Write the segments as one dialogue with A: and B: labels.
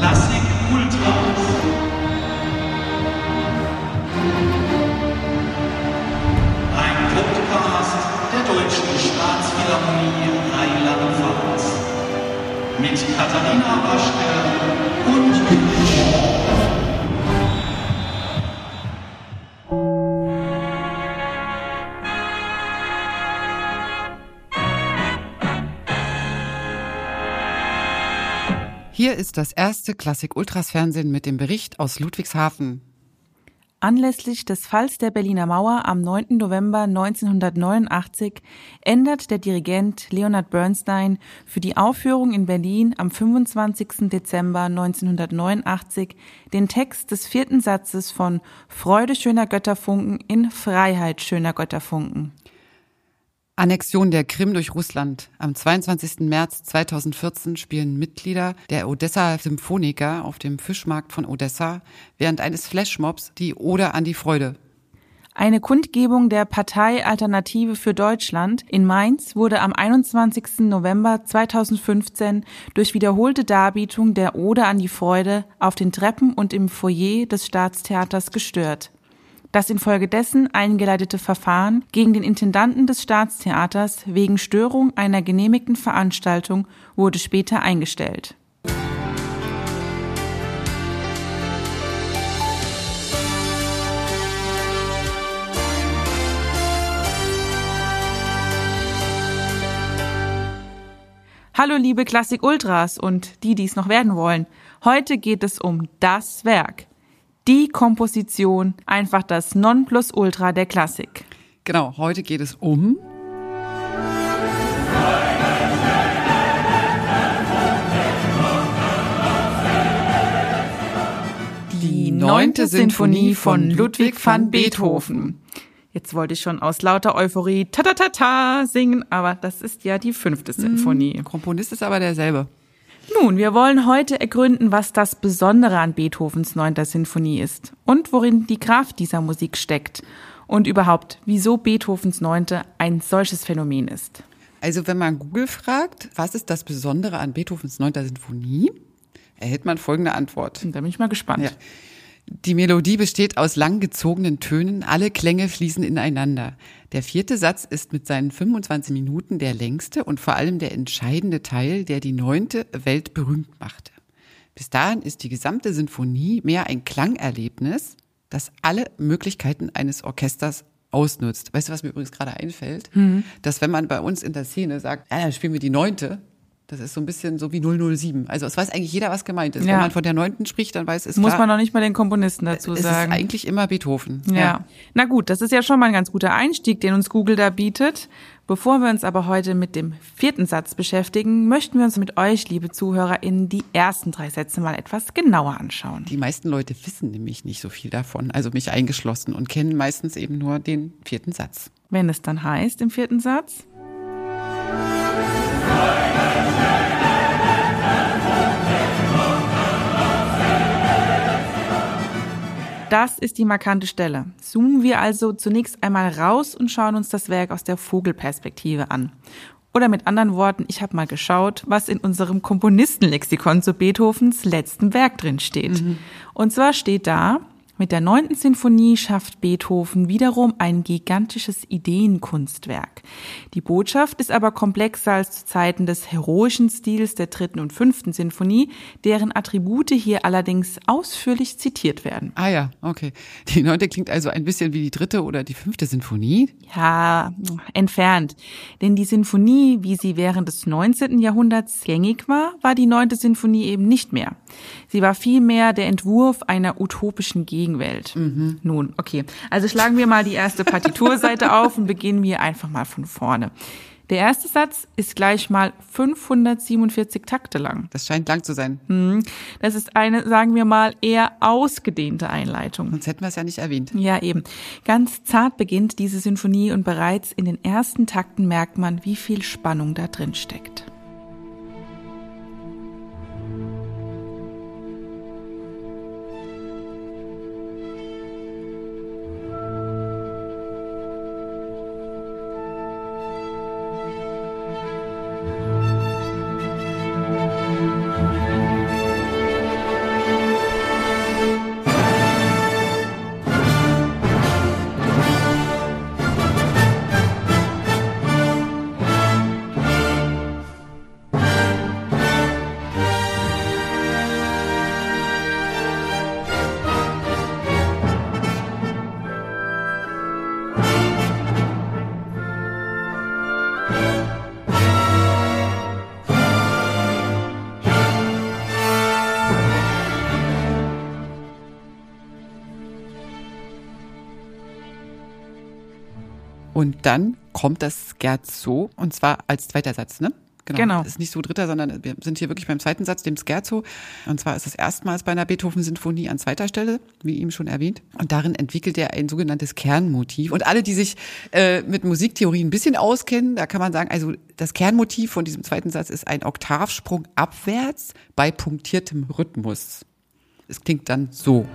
A: Klassik Ultras. Ein Podcast der Deutschen Staatsphilharmonie Rheinland-Pfalz. Mit Katharina Waschke
B: ist das erste Klassik Ultras Fernsehen mit dem Bericht aus Ludwigshafen.
C: Anlässlich des Falls der Berliner Mauer am 9. November 1989 ändert der Dirigent Leonard Bernstein für die Aufführung in Berlin am 25. Dezember 1989 den Text des vierten Satzes von Freude schöner Götterfunken in Freiheit schöner Götterfunken.
B: Annexion der Krim durch Russland. Am 22. März 2014 spielen Mitglieder der Odessa Symphoniker auf dem Fischmarkt von Odessa während eines Flashmobs die Ode an die Freude.
C: Eine Kundgebung der Partei Alternative für Deutschland in Mainz wurde am 21. November 2015 durch wiederholte Darbietung der Ode an die Freude auf den Treppen und im Foyer des Staatstheaters gestört. Das infolgedessen eingeleitete Verfahren gegen den Intendanten des Staatstheaters wegen Störung einer genehmigten Veranstaltung wurde später eingestellt. Hallo liebe Klassik Ultras und die, die es noch werden wollen. Heute geht es um das Werk die Komposition, einfach das Nonplusultra der Klassik.
B: Genau, heute geht es um
C: die neunte Sinfonie von Ludwig van Beethoven. Jetzt wollte ich schon aus lauter Euphorie ta ta ta ta singen, aber das ist ja die fünfte Sinfonie. Der
B: Komponist ist aber derselbe.
C: Nun, wir wollen heute ergründen, was das Besondere an Beethovens neunter Sinfonie ist und worin die Kraft dieser Musik steckt und überhaupt, wieso Beethovens neunte ein solches Phänomen ist.
B: Also wenn man Google fragt, was ist das Besondere an Beethovens neunter Sinfonie, erhält man folgende Antwort.
C: Da bin ich mal gespannt. Ja.
B: Die Melodie besteht aus langgezogenen Tönen, alle Klänge fließen ineinander. Der vierte Satz ist mit seinen 25 Minuten der längste und vor allem der entscheidende Teil, der die neunte Welt berühmt machte. Bis dahin ist die gesamte Sinfonie mehr ein Klangerlebnis, das alle Möglichkeiten eines Orchesters ausnutzt. Weißt du, was mir übrigens gerade einfällt? Mhm. Dass wenn man bei uns in der Szene sagt, ja, dann spielen wir die neunte, das ist so ein bisschen so wie 007. Also es weiß eigentlich jeder, was gemeint ist. Ja. Wenn man von der neunten spricht, dann weiß es
C: Muss klar, man noch nicht mal den Komponisten dazu
B: es
C: sagen.
B: Es ist eigentlich immer Beethoven.
C: Ja. ja. Na gut, das ist ja schon mal ein ganz guter Einstieg, den uns Google da bietet. Bevor wir uns aber heute mit dem vierten Satz beschäftigen, möchten wir uns mit euch, liebe ZuhörerInnen, die ersten drei Sätze mal etwas genauer anschauen.
B: Die meisten Leute wissen nämlich nicht so viel davon, also mich eingeschlossen, und kennen meistens eben nur den vierten Satz.
C: Wenn es dann heißt im vierten Satz? Das ist die markante Stelle. Zoomen wir also zunächst einmal raus und schauen uns das Werk aus der Vogelperspektive an. Oder mit anderen Worten, ich habe mal geschaut, was in unserem Komponistenlexikon zu Beethovens letztem Werk drin steht. Mhm. Und zwar steht da, mit der neunten Sinfonie schafft Beethoven wiederum ein gigantisches Ideenkunstwerk. Die Botschaft ist aber komplexer als zu Zeiten des heroischen Stils der dritten und fünften Sinfonie, deren Attribute hier allerdings ausführlich zitiert werden.
B: Ah ja, okay. Die neunte klingt also ein bisschen wie die dritte oder die fünfte Sinfonie?
C: Ja, entfernt. Denn die Sinfonie, wie sie während des 19. Jahrhunderts gängig war, war die neunte Sinfonie eben nicht mehr. Sie war vielmehr der Entwurf einer utopischen Gegend Gegenwelt. Mhm. Nun, okay. Also schlagen wir mal die erste Partiturseite auf und beginnen wir einfach mal von vorne. Der erste Satz ist gleich mal 547 Takte lang.
B: Das scheint lang zu sein.
C: Mhm. Das ist eine, sagen wir mal, eher ausgedehnte Einleitung.
B: Sonst hätten wir es ja nicht erwähnt.
C: Ja, eben. Ganz zart beginnt diese Sinfonie und bereits in den ersten Takten merkt man, wie viel Spannung da drin steckt.
B: Und dann kommt das Scherzo, und zwar als zweiter Satz, ne?
C: Genau.
B: Das ist nicht so dritter, sondern wir sind hier wirklich beim zweiten Satz, dem Scherzo. Und zwar ist es erstmals bei einer Beethoven-Sinfonie an zweiter Stelle, wie eben schon erwähnt. Und darin entwickelt er ein sogenanntes Kernmotiv. Und alle, die sich äh, mit Musiktheorie ein bisschen auskennen, da kann man sagen, also das Kernmotiv von diesem zweiten Satz ist ein Oktavsprung abwärts bei punktiertem Rhythmus. Es klingt dann so.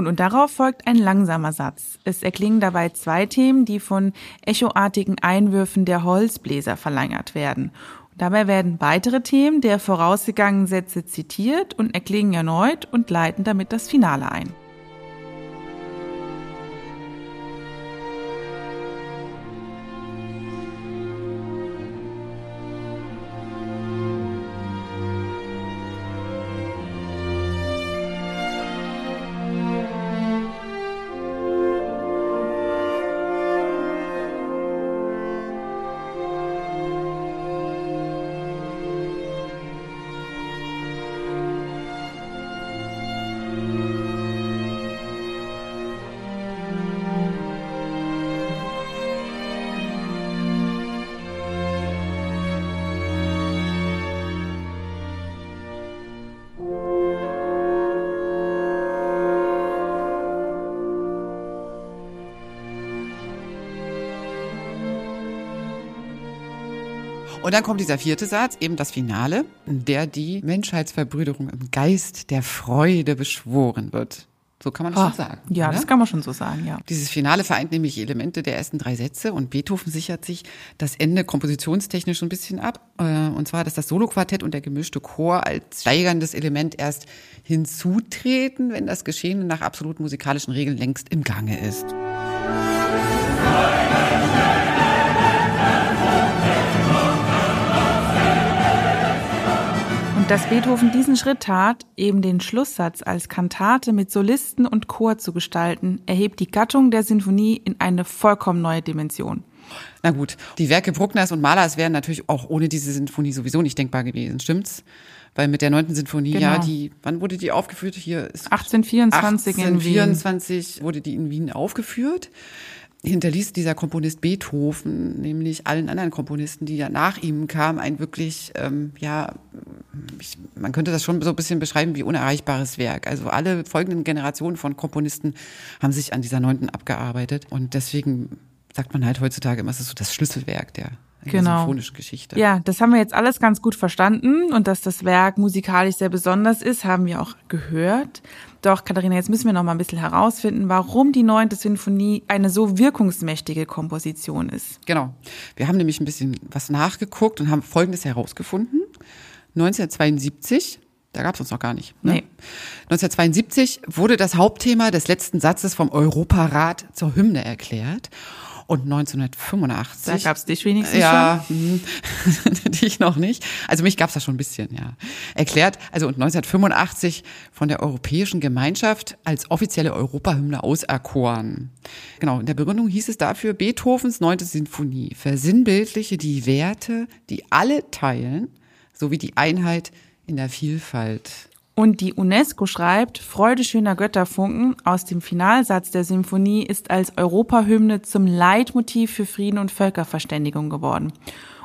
C: Nun, und darauf folgt ein langsamer Satz. Es erklingen dabei zwei Themen, die von echoartigen Einwürfen der Holzbläser verlängert werden. Und dabei werden weitere Themen der vorausgegangenen Sätze zitiert und erklingen erneut und leiten damit das Finale ein.
B: Und dann kommt dieser vierte Satz, eben das Finale, der die Menschheitsverbrüderung im Geist der Freude beschworen wird. So kann man das
C: Ah,
B: schon sagen.
C: Ja,
B: oder?
C: das kann man schon so sagen, ja.
B: Dieses Finale vereint nämlich Elemente der ersten drei Sätze und Beethoven sichert sich das Ende kompositionstechnisch so ein bisschen ab. Äh, Und zwar, dass das Soloquartett und der gemischte Chor als steigerndes Element erst hinzutreten, wenn das Geschehen nach absolut musikalischen Regeln längst im Gange ist.
C: Und dass Beethoven diesen Schritt tat, eben den Schlusssatz als Kantate mit Solisten und Chor zu gestalten, erhebt die Gattung der Sinfonie in eine vollkommen neue Dimension.
B: Na gut, die Werke Bruckners und Mahlers wären natürlich auch ohne diese Sinfonie sowieso nicht denkbar gewesen, stimmt's? Weil mit der neunten Sinfonie, ja,
C: Genau.
B: die, wann wurde die aufgeführt? Hier ist
C: 1824 in Wien.
B: 1824 wurde die in Wien aufgeführt. Hinterließ dieser Komponist Beethoven, nämlich allen anderen Komponisten, die ja nach ihm kamen, ein wirklich, ähm, ja, ich, man könnte das schon so ein bisschen beschreiben wie unerreichbares Werk. Also alle folgenden Generationen von Komponisten haben sich an dieser neunten abgearbeitet. Und deswegen sagt man halt heutzutage immer, es ist so das Schlüsselwerk der, der
C: Genau.
B: symphonischen Geschichte.
C: Ja, das haben wir jetzt alles ganz gut verstanden und dass das Werk musikalisch sehr besonders ist, haben wir auch gehört. Doch, Katharina, jetzt müssen wir noch mal ein bisschen herausfinden, warum die neunte Sinfonie eine so wirkungsmächtige Komposition ist.
B: Genau. Wir haben nämlich ein bisschen was nachgeguckt und haben Folgendes herausgefunden. 1972, da gab es uns noch gar nicht. Ne?
C: Nee.
B: 1972 wurde das Hauptthema des letzten Satzes vom Europarat zur Hymne erklärt. Und 1985.
C: Da gab's dich wenigstens
B: ja, hm, dich noch nicht. Also mich gab's da schon ein bisschen, ja. Erklärt, also und 1985 von der Europäischen Gemeinschaft als offizielle Europahymne auserkoren. Genau, in der Begründung hieß es dafür, Beethovens neunte Sinfonie versinnbildliche die Werte, die alle teilen, sowie die Einheit in der Vielfalt.
C: Und die UNESCO schreibt, Freude schöner Götterfunken aus dem Finalsatz der Symphonie ist als Europahymne zum Leitmotiv für Frieden und Völkerverständigung geworden.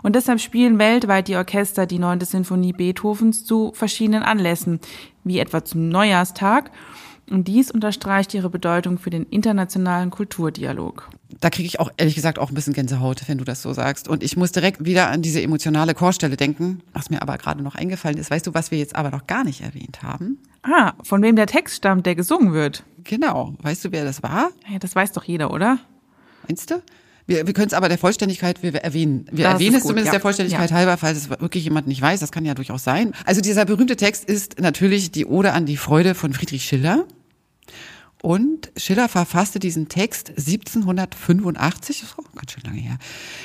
C: Und deshalb spielen weltweit die Orchester die neunte Sinfonie Beethovens zu verschiedenen Anlässen, wie etwa zum Neujahrstag. Und dies unterstreicht ihre Bedeutung für den internationalen Kulturdialog.
B: Da kriege ich auch ehrlich gesagt auch ein bisschen Gänsehaut, wenn du das so sagst. Und ich muss direkt wieder an diese emotionale Chorstelle denken, was mir aber gerade noch eingefallen ist. Weißt du, was wir jetzt aber noch gar nicht erwähnt haben?
C: Ah, von wem der Text stammt, der gesungen wird.
B: Genau. Weißt du, wer das war?
C: Ja, das weiß doch jeder, oder?
B: Meinst du? Wir, wir können es aber der Vollständigkeit wir erwähnen. Wir
C: Das
B: erwähnen es
C: gut,
B: zumindest
C: ja.
B: der Vollständigkeit
C: Ja.
B: halber, falls es wirklich jemand nicht weiß. Das kann ja durchaus sein. Also dieser berühmte Text ist natürlich die Ode an die Freude von Friedrich Schiller. Und Schiller verfasste diesen Text 1785, das ist auch ganz schön lange her,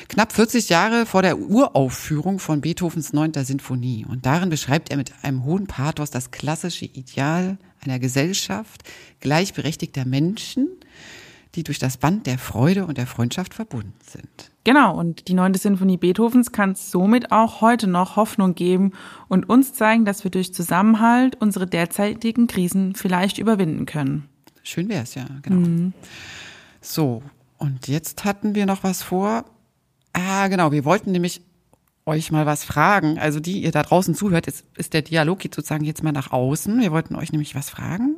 B: knapp 40 Jahre vor der Uraufführung von Beethovens neunter Sinfonie. Und darin beschreibt er mit einem hohen Pathos das klassische Ideal einer Gesellschaft gleichberechtigter Menschen, die durch das Band der Freude und der Freundschaft verbunden sind.
C: Genau, und die neunte Sinfonie Beethovens kann somit auch heute noch Hoffnung geben und uns zeigen, dass wir durch Zusammenhalt unsere derzeitigen Krisen vielleicht überwinden können.
B: Schön wär's, ja, genau. Mhm. So, und jetzt hatten wir noch was vor. Ah, genau, wir wollten nämlich euch mal was fragen. Also die ihr da draußen zuhört, ist, ist der Dialog geht sozusagen jetzt mal nach außen. Wir wollten euch nämlich was fragen.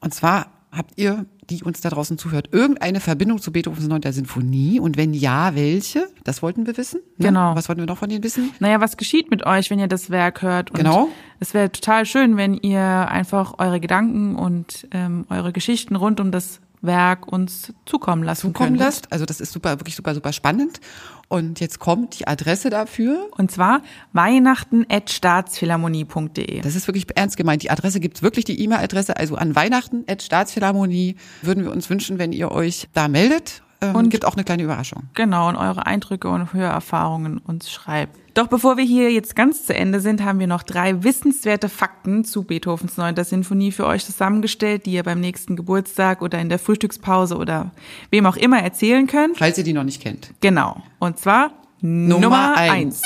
B: Und zwar habt ihr, die uns da draußen zuhört, irgendeine Verbindung zu Beethovens 9. Sinfonie? Und wenn ja, welche? Das wollten wir wissen.
C: Ne? Genau.
B: Was wollten wir noch von Ihnen wissen?
C: Naja, was geschieht mit euch, wenn ihr das Werk hört?
B: Und genau.
C: Es wäre total schön, wenn ihr einfach eure Gedanken und ähm, eure Geschichten rund um das Werk uns zukommen lassen
B: zukommen lasst. Also das ist super, wirklich super, super spannend. Und jetzt kommt die Adresse dafür.
C: Und zwar weihnachten.staatsphilharmonie.de.
B: Das ist wirklich ernst gemeint. Die Adresse gibt's wirklich, die E-Mail-Adresse. Also an Weihnachten.staatsphilharmonie würden wir uns wünschen, wenn ihr euch da meldet ähm, und gibt auch eine kleine Überraschung.
C: Genau, und eure Eindrücke und Hörerfahrungen uns schreibt. Doch bevor wir hier jetzt ganz zu Ende sind, haben wir noch drei wissenswerte Fakten zu Beethovens 9. Sinfonie für euch zusammengestellt, die ihr beim nächsten Geburtstag oder in der Frühstückspause oder wem auch immer erzählen könnt.
B: Falls ihr die noch nicht kennt.
C: Genau. Und zwar Nummer, Nummer eins.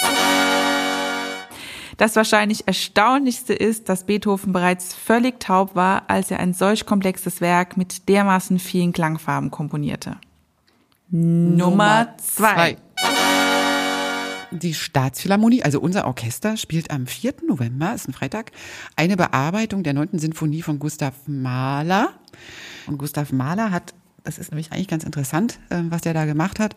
C: Das wahrscheinlich erstaunlichste ist, dass Beethoven bereits völlig taub war, als er ein solch komplexes Werk mit dermaßen vielen Klangfarben komponierte. Nummer zwei.
B: Die Staatsphilharmonie, also unser Orchester, spielt am 4. November, ist ein Freitag, eine Bearbeitung der 9. Sinfonie von Gustav Mahler. Und Gustav Mahler hat, das ist nämlich eigentlich ganz interessant, ähm, was der da gemacht hat.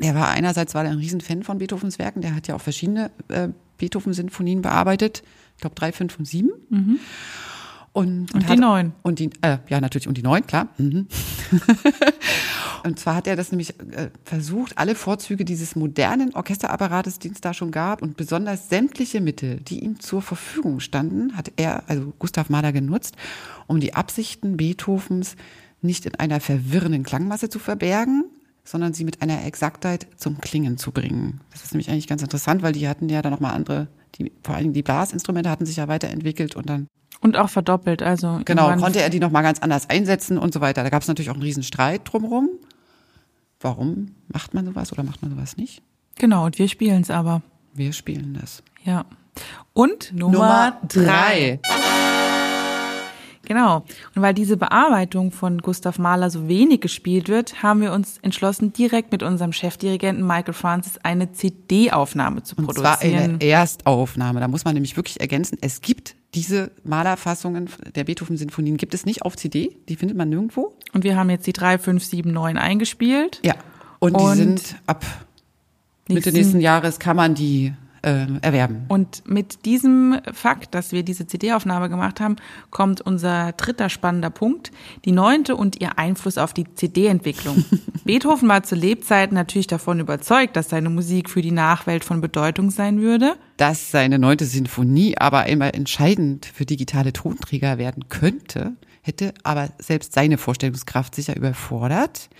B: Er war einerseits war er ein Riesenfan von Beethovens Werken, der hat ja auch verschiedene äh, Beethoven-Sinfonien bearbeitet, ich glaube drei, fünf und sieben. Mhm.
C: Und, und, und die neun.
B: Und die, äh, ja, natürlich, und die neun, klar. Mhm. und zwar hat er das nämlich äh, versucht, alle Vorzüge dieses modernen Orchesterapparates, den es da schon gab, und besonders sämtliche Mittel, die ihm zur Verfügung standen, hat er, also Gustav Mahler, genutzt, um die Absichten Beethovens nicht in einer verwirrenden Klangmasse zu verbergen, sondern sie mit einer Exaktheit zum Klingen zu bringen. Das ist nämlich eigentlich ganz interessant, weil die hatten ja dann nochmal andere, die, vor allen Dingen die Blasinstrumente hatten sich ja weiterentwickelt und dann
C: und auch verdoppelt, also.
B: Genau, konnte er die nochmal ganz anders einsetzen und so weiter. Da gab es natürlich auch einen riesen Streit drumherum. Warum macht man sowas oder macht man sowas nicht?
C: Genau, und wir spielen es aber.
B: Wir spielen das.
C: Ja. Und Nummer, Nummer drei. Genau. Und weil diese Bearbeitung von Gustav Mahler so wenig gespielt wird, haben wir uns entschlossen, direkt mit unserem Chefdirigenten Michael Francis eine CD-Aufnahme zu produzieren.
B: Und zwar eine Erstaufnahme. Da muss man nämlich wirklich ergänzen, es gibt diese Malerfassungen der Beethoven-Sinfonien gibt es nicht auf CD, die findet man nirgendwo.
C: Und wir haben jetzt die 3, 5, 7, 9 eingespielt.
B: Ja. Und, und die sind ab Mitte nächsten Jahres kann man die äh, erwerben.
C: Und mit diesem Fakt, dass wir diese CD-Aufnahme gemacht haben, kommt unser dritter spannender Punkt, die neunte und ihr Einfluss auf die CD-Entwicklung. Beethoven war zu Lebzeiten natürlich davon überzeugt, dass seine Musik für die Nachwelt von Bedeutung sein würde.
B: Dass seine neunte Sinfonie aber einmal entscheidend für digitale Tonträger werden könnte, hätte aber selbst seine Vorstellungskraft sicher überfordert.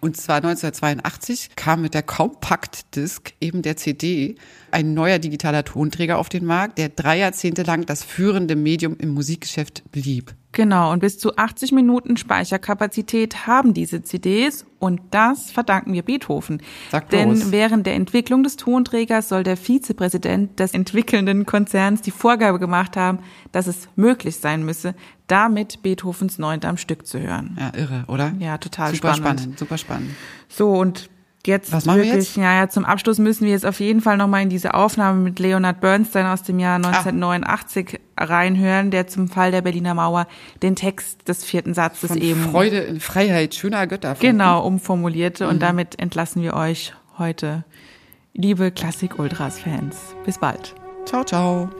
B: Und zwar 1982 kam mit der Compact Disc, eben der CD, ein neuer digitaler Tonträger auf den Markt, der drei Jahrzehnte lang das führende Medium im Musikgeschäft blieb.
C: Genau, und bis zu 80 Minuten Speicherkapazität haben diese CDs und das verdanken wir Beethoven.
B: Sag
C: Denn während der Entwicklung des Tonträgers soll der Vizepräsident des entwickelnden Konzerns die Vorgabe gemacht haben, dass es möglich sein müsse, damit Beethovens Neunte am Stück zu hören.
B: Ja, irre, oder?
C: Ja, total
B: super
C: spannend.
B: spannend. Super spannend.
C: So, und jetzt
B: Was machen
C: wirklich,
B: wir jetzt?
C: ja, ja, zum Abschluss müssen wir jetzt auf jeden Fall nochmal in diese Aufnahme mit Leonard Bernstein aus dem Jahr 1989 ah. reinhören, der zum Fall der Berliner Mauer den Text des vierten Satzes
B: Von
C: eben.
B: Freude in Freiheit, schöner Götter.
C: Genau, umformulierte. Mhm. Und damit entlassen wir euch heute, liebe Klassik-Ultras-Fans. Bis bald.
B: Ciao, ciao.